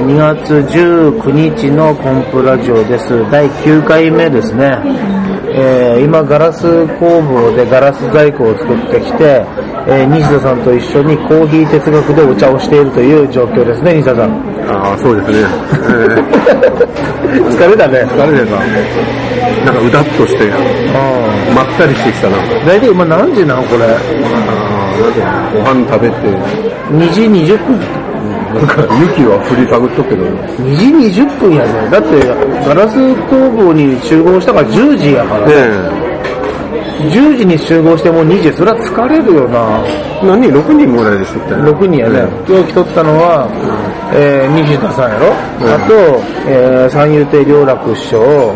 ー2月19日のコンプラジオです。第9回目ですね。えー今、ガラス工房でガラス細工を作ってきて、えー西田さんと一緒にコーヒー哲学でお茶をしているという状況ですね、西田さん。ああ、そうですね。え ー疲れたね。疲れてた。なんかうだっとして、うまったりしてきたな。ん。大体今何時なのこれ？ああ、ご飯食べて、2時20分。なんか雪は降りかぶっとくけど、2時20分やね。だって、ガラス工房に集合したから10時やから。ね10時に集合してもう2時、それは疲れるよな。え、何 ?6 人ぐらいでしとったよね。6人やね。今日来とったのは、えー、西田さんやろ、うんあと、えー、三遊亭良楽師匠、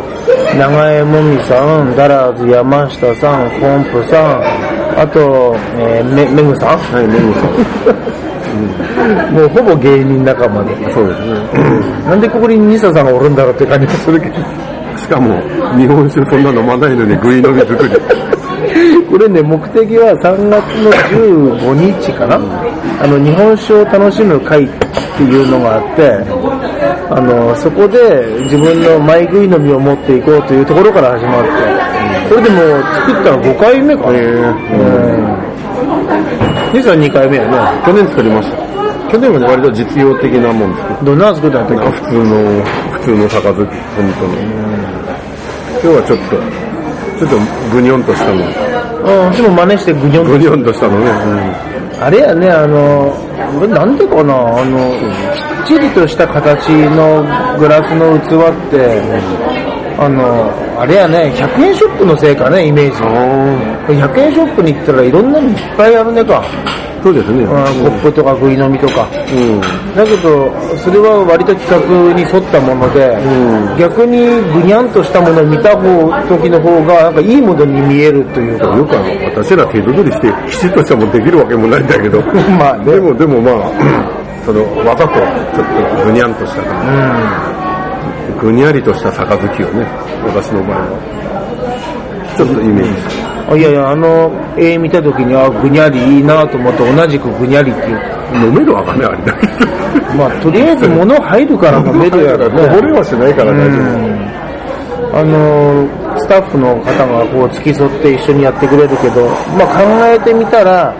長江もみさん、ダラーズ山下さん、コンプさん、あと、えー、め、めぐさんはい、メグさ もうほぼ芸人仲間で。ん。そうですね。なんでここに西田さんがおるんだろうって感じがするけど。しかも、日本酒そんな飲まないのにグイ飲み作り。これね、目的は3月の15日かな、あの、日本酒を楽しむ会っていうのがあって、あの、そこで自分のマイ食い飲みを持っていこうというところから始まって、それでもう作ったら5回目かな。へーうん。兄さん2回目やね。去年作りました。去年はね、割と実用的なもん作って、どんなの作ったんやったっなんか普通の、普通の杯、本当に。今日はちょっと、ちょっとグニョンとしたの。けうん、私も真似してグニョンとグニョンとしたのね。あれやね、あの、なんでかな、あの、きっちりとした形のグラスの器って、あの、あれやね、100円ショップのせいかね、イメージ。あ100円ショップに行ったらいろんなのいっぱいあるねか。あ、そうですね。うんコップとか食い飲みとか。うん。だけど、それは割と企画に沿ったもので、うん逆にぐにゃんとしたものを見た方時の方が、なんかいいものに見えるというか。よくあの、私ら手作りして、きちっとしたもんできるわけもないんだけど。まあねでも、でもまあ、その、わざと、ちょっとぐにゃんとした感じ。ぐにゃりとした杯をね、私の場合は。ちょっとイメージして。あいやいや、あの、絵見た時に、あ、ぐにゃりいいなと思って、同じくぐにゃりっていう。飲めるわかね、あれだけど。まあ、とりあえず物入るから飲めるやろね。こぼれはしないから大丈あの、スタッフの方がこう付き添って一緒にやってくれるけど、まあ考えてみたら、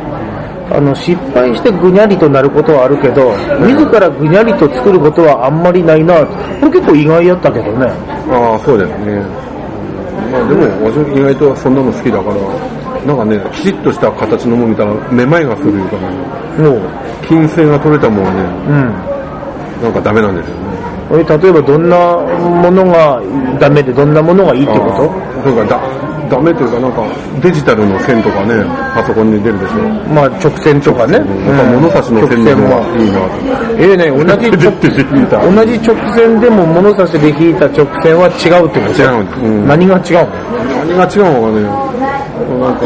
あの、失敗してぐにゃりとなることはあるけど、自らぐにゃりと作ることはあんまりないなこれ結構意外やったけどね。夫。ああ、そうですね。まあでも、私意外とそんなの好きだから、なんかね、きちっとした形のもの見たら、めまいがするいうかね、もう、金星が取れたもんはね、うん。なんかダメなんですよね。例えばどんなものがダメでどんなものがいいってこあーそうか、だ、ダメというか、なんか、デジタルの線とかね、パソコンに出るでしょ。とまあ直線とかね。物差しの線の方がいいなと。ええね、同じ 同じ直線でも物差しで引いた直線は違うってこと？違ううん。何が違うの？何が違うのかね、なんか、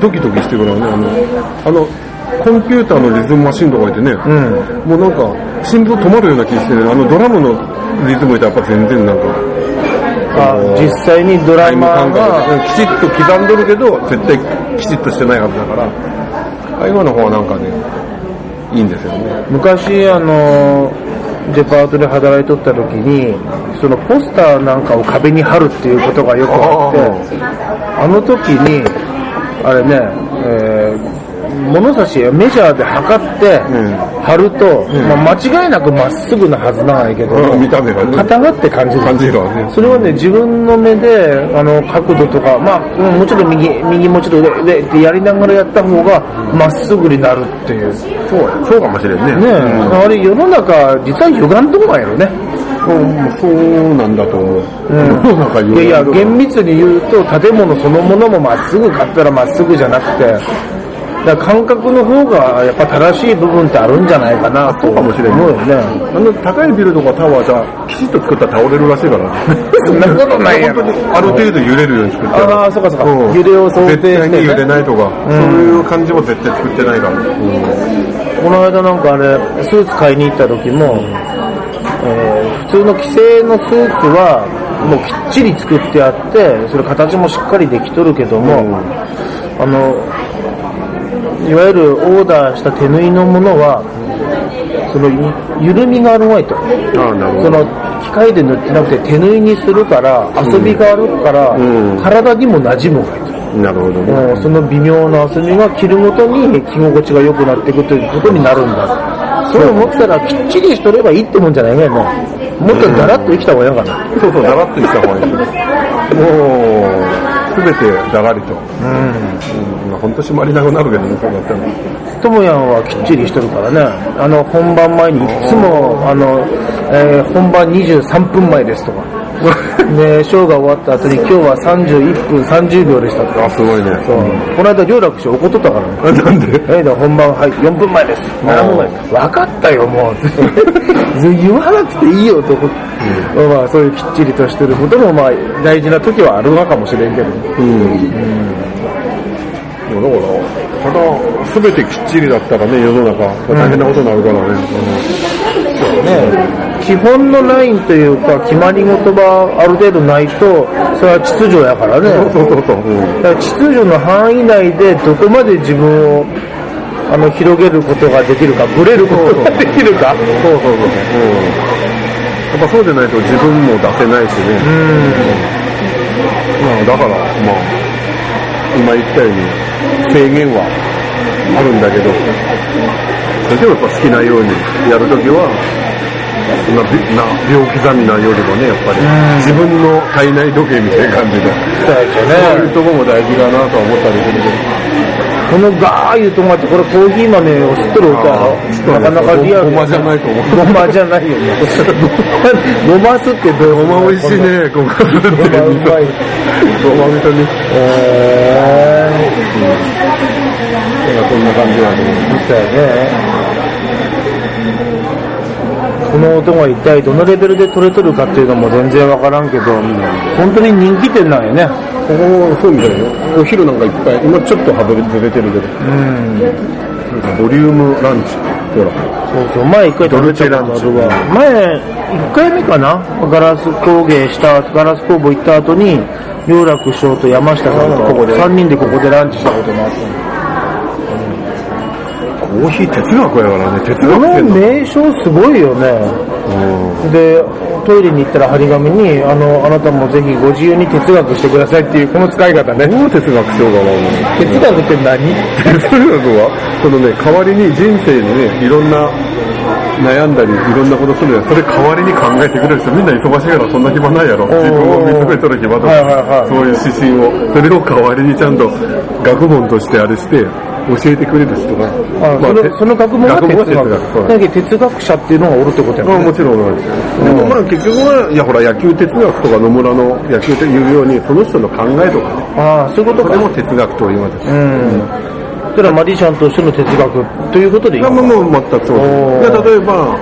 ドキドキしてくるわね、あの、あの、コンピューターのリズムマシンとかいてね、うん。もうなんか、心臓止まるような気してね、あのドラムのリズムとやっぱ全然なんか、あ実際にドラタイムマーが、できちっと刻んでるけど、絶対きちっとしてないはずだから、あ今の方はなんかね、いいんですよね。昔あの、デパートで働いとった時に、そのポスターなんかを壁に貼るっていうことがよくあって、あの時に、あれね、えー物差しメジャーで測ってうん貼ると、まあ、間違いなくまっすぐなはずなんやけど、うん見た目がね硬がって感じる感じるわね。それはね、自分の目で、あの、角度とか、まあ、うんもちろん右、右もちろん上、上ってやりながらやった方が、まっすぐになるっていう。そうや、そうかもしれんね。ねえ、うんあれ世の中、実は歪んどんがやろね。うんそうなんだと思う。うんいやいや、厳密密に言うと、建物そのものもまっすぐ買ったらまっすぐじゃなくて、だ感覚の方がやっぱ正しい部分ってあるんじゃないかなとそうかもしれん思うよね。あの高いビルとかタワーじゃ、きちっと作ったら倒れるらしいから。そんなことないやある程度揺れるように作ってるああ、そうかそうか。うん揺れを想定して、ね。絶対に揺れないとか、んそういう感じも絶対作ってないから。この間なんかあれ、スーツ買いに行った時も、えー普通の既製のスーツは、もうきっちり作ってあって、それ形もしっかりできとるけども、あの、いわゆるオーダーした手縫いのものは、その緩みがあるまいと。そど。の機械で塗ってなくて手縫いにするから遊びがあるから、うん体にも馴染むがいいと。なるほどね。もうその微妙な遊びが着るごとに着心地が良くなっていくということになるんだ。そう思ったらきっちりしとればいいってもんじゃないね。もうもっとだらっと生きた方がいいのかな。そうそう、だらっとした方がいい。もう、すべてだがりと。うん。うん、ほんと締まりなくなるけどね、そうなったら。ともやんはきっちりしとるからね。あの、本番前にいつも、あの、えー本番23分前ですとか。で、ショーが終わった後に今日は31分30秒でしたとか。あ、すごいね。そう。この間、両楽師怒っとったからね。あなんで？えー、だ本番、はい、4分前です。7分前です。分かったよ、もう。言わなくていいよ、と思って。まあ、そういうきっちりとしてることも、まあ、大事な時はあるのかもしれんけど。うん。だから、ただ、すべてきっちりだったらね、世の中、大変なことになるからね。ね、基本のラインというか、決まり事がある程度ないと、それは秩序やからね。そうそうそう。うんだから秩序の範囲内でどこまで自分をあの広げることができるか、ぶれることが できるか？そうそうそう。うん。やっぱそうでないと自分も出せないしね。まあ、だから、まあ、今言ったように制限はあるんだけど、それでもやっぱ好きなようにやるときは、そんなびな秒刻みなよりもね、やっぱり自分の体内時計みたいな感じで、そういうとこも大事だなとは思ったりするけど。このガーいうとこがあって、これコーヒー豆を吸っとる音やろなかなかリアル。ごまじゃないと思う。ごまじゃないよね。ごま吸ってどうごま美味しい。ね、ごますってごまうまい。ごまみそに。えなんかそんな感じはね。ー、そうやね。この音が一体どのレベルで取れとるかっていうのも全然わからんけど、本当に人気店なんよね。ここ、そうみたいよ。お昼なんかいっぱい、今ちょっと外れてるけど、うん。ボリュームランチ。ほら。そうそう、前一回食べたことあるわ。前、一回目かな？ガラス工芸した、ガラス工房行った後に、陽楽師匠と山下さんとここで3人でここでランチしたこともあったのコーヒー哲学やからね、哲この学ってんだ。名称すごいよね。で、トイレに行ったら張り紙に、あの、あなたもぜひご自由に哲学してくださいっていう、この使い方ね。どう哲学しようかな、もう。哲学って何？哲学は、そのね、代わりに人生にね、いろんな悩んだり、いろんなことするやん。それ代わりに考えてくれる人、みんな忙しいからそんな暇ないやろ。自分を見つめとる暇とか、はいはいはいそういう指針を、それを代わりにちゃんと学問としてあれして、教えてくれる人が、あそのその学問が哲学。学だけど哲学者っていうのがおるってことやもんねまあもちろん同じ。でもまあ結局は、いやほら野球哲学とか野村の野球って言うように、その人の考えとかね、ああ、そういうことか。それも哲学と言われてる。うん。それはマジシャンとしての哲学ということでいいいや、のかもう全くそうです。で例えば、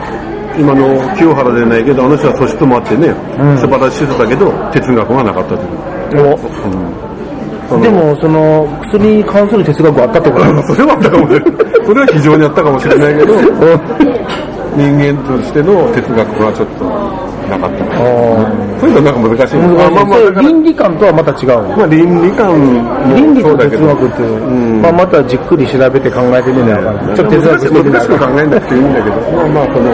今の清原でないけど、あの人は素質もあってね、うん。素晴らしい人だけど、哲学がなかったという。で、も、その、薬に関する哲学はあったってことだ それはあったかもしれない。それは非常にあったかもしれないけど、人間としての哲学はちょっとなかった。そういうのなんか難しい。まあまあ倫理観とはまた違うの？まあ倫理観倫理と哲学って、うんまあ、またじっくり調べて考えてみながら、ちょっと哲学してみな難しく考。えなくていいんだけど、まあまあその、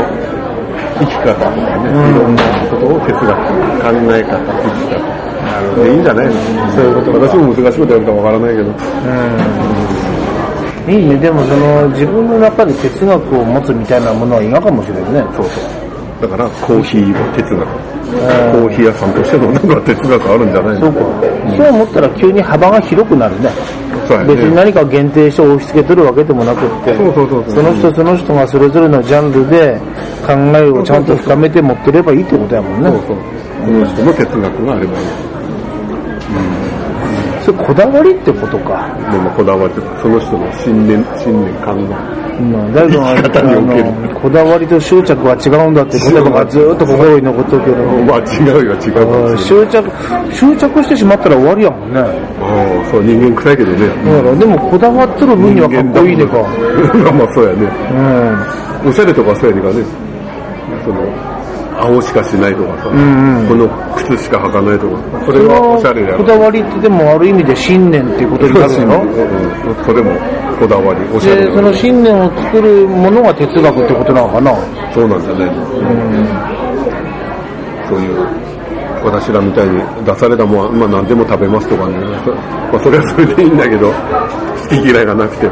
生き方とかね、いろんなことを哲学、考え方、生き方。でいいんじゃないの？そういうこと。私も難しいことやるかわからないけど。いいね、でもその、自分の中で哲学を持つみたいなものはいいのかもしれないね。そうそう。だから、コーヒーの哲学。コーヒー屋さんとしてのなんか哲学あるんじゃないの？そうか。そう思ったら急に幅が広くなるね。別に何か限定して押し付けてるわけでもなくって、そうそうそうそうその人その人がそれぞれのジャンルで考えをちゃんと深めて持ってればいいってことやもんね。そうそう。この人の哲学があればいい。それこだわりってことか。でもこだわりとか、その人の信念、信念、考うん、だ けど、あ生き方におけるのこだわりと執着は違うんだって言葉がずっと心に残ってるけど、え。まあ違うよ、違うかもうんしれない。執着、執着してしまったら終わりやもんね。ああ、そう、人間臭いけどね。だから、でもこだわってる分にはかっこいいねか。まあまあそうやね。うん。おしゃれとかそうやねんからね。その、青しかしないとかさ、んうんこの靴しか履かないとか、それそはおのしゃれだよこ。だわりってでもある意味で信念っていうことになる うんのそれもこだわり、おしゃれで、その。信念を作るものが哲学ってことなのかな？そうなんじゃないのそういう、私らみたいに出されたもんは、まあ何でも食べますとかね、まあそれはそれでいいんだけど、好き嫌いがなくて。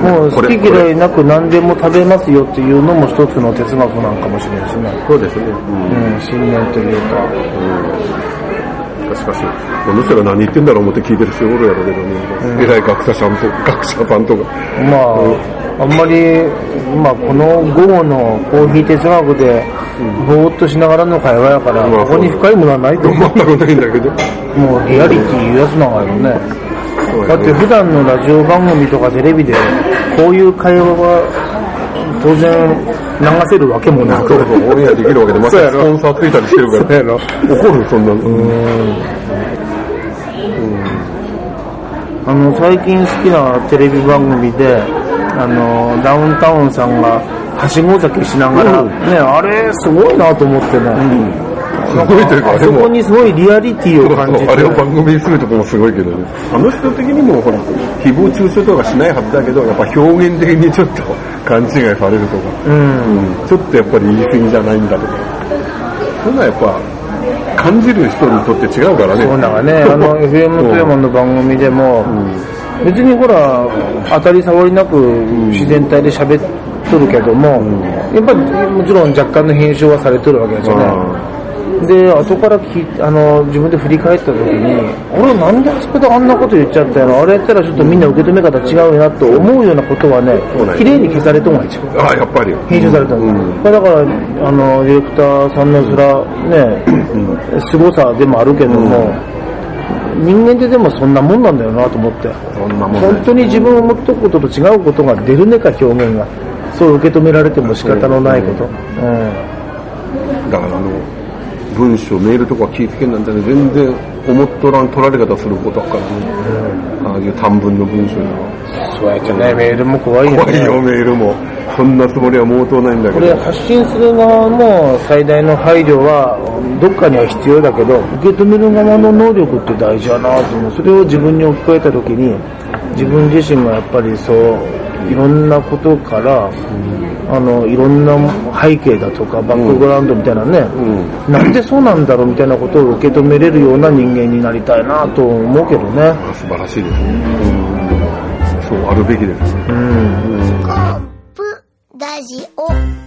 もう好き嫌いなく何でも食べますよっていうのも一つの哲学なんかもしれないしね。そうですね。うんうん、信念というか。しかし、この人が何言ってんだろう思って聞いてる人おるやろうけどね、偉い学者さんと学者さんとか、まあ、あんまり、まあ、この午後のコーヒー哲学で、ぼーっとしながらの会話やから、まあここに深いものはないと思全くないんだけど、う。もう、リアリティいうやつなんやろね。だって普段のラジオ番組とかテレビで、こういう会話は、当然流せるわけもなく。そうそう、オンエアできるわけで、またそうやろスポンサーついたりしてるから、怒る、そんなの。あの、最近好きなテレビ番組で、あの、ダウンタウンさんが、はしご酒しながら、うん。ね、あれ、すごいなと思ってね。すごいというか、でもあそこ、にすごいリアリティを感じて。あれを番組にするとこもすごいけどね。あの人的にも、ほら、誹謗中傷とかしないはずだけど、やっぱ表現的にちょっと勘違いされるとか、うん。うんちょっとやっぱり言い過ぎじゃないんだとか。そんなやっぱ、感じる人にとって違うからね。そうなんかね、あの、FM 富山の番組でも、別にほら、当たり障りなく自然体で喋っとるけども、やっぱりもちろん若干の編集はされとるわけですよね。で、後から聞いあの、自分で振り返った時に、俺なんであそこであんなこと言っちゃったの？あれやったらちょっとみんな受け止め方違うよなと思うようなことはね綺麗に消されとんが一番。ああ、やっぱり。編集されたんです、うんだから、あの、ディレクターさんのそら、ね、凄さでもあるけども、人間ってでもそんなもんなんだよなと思って。そんなもん本当に自分を思っとくことと違うことが出るねか、表現が。そう受け止められても仕方のないこと。うん。だからあの、文章、メールとか聞いてけんなんてね、全然思っとらん取られ方することだからね。ああいう短文の文章には。そうやってね、メールも怖いよね。怖いよ、メールも。そんなつもりは毛頭ないんだけど。これ発信する側の最大の配慮はどっかには必要だけど受け止める側の能力って大事やなと思うそれを自分に置き換えた時に自分自身がやっぱりそういろんなことから、あのいろんな背景だとかバックグラウンドみたいなね、うん。なんでそうなんだろうみたいなことを受け止めれるような人間になりたいなと思うけどね。あ素晴らしいですね。うん。そうあるべきですね。うんコップラジオ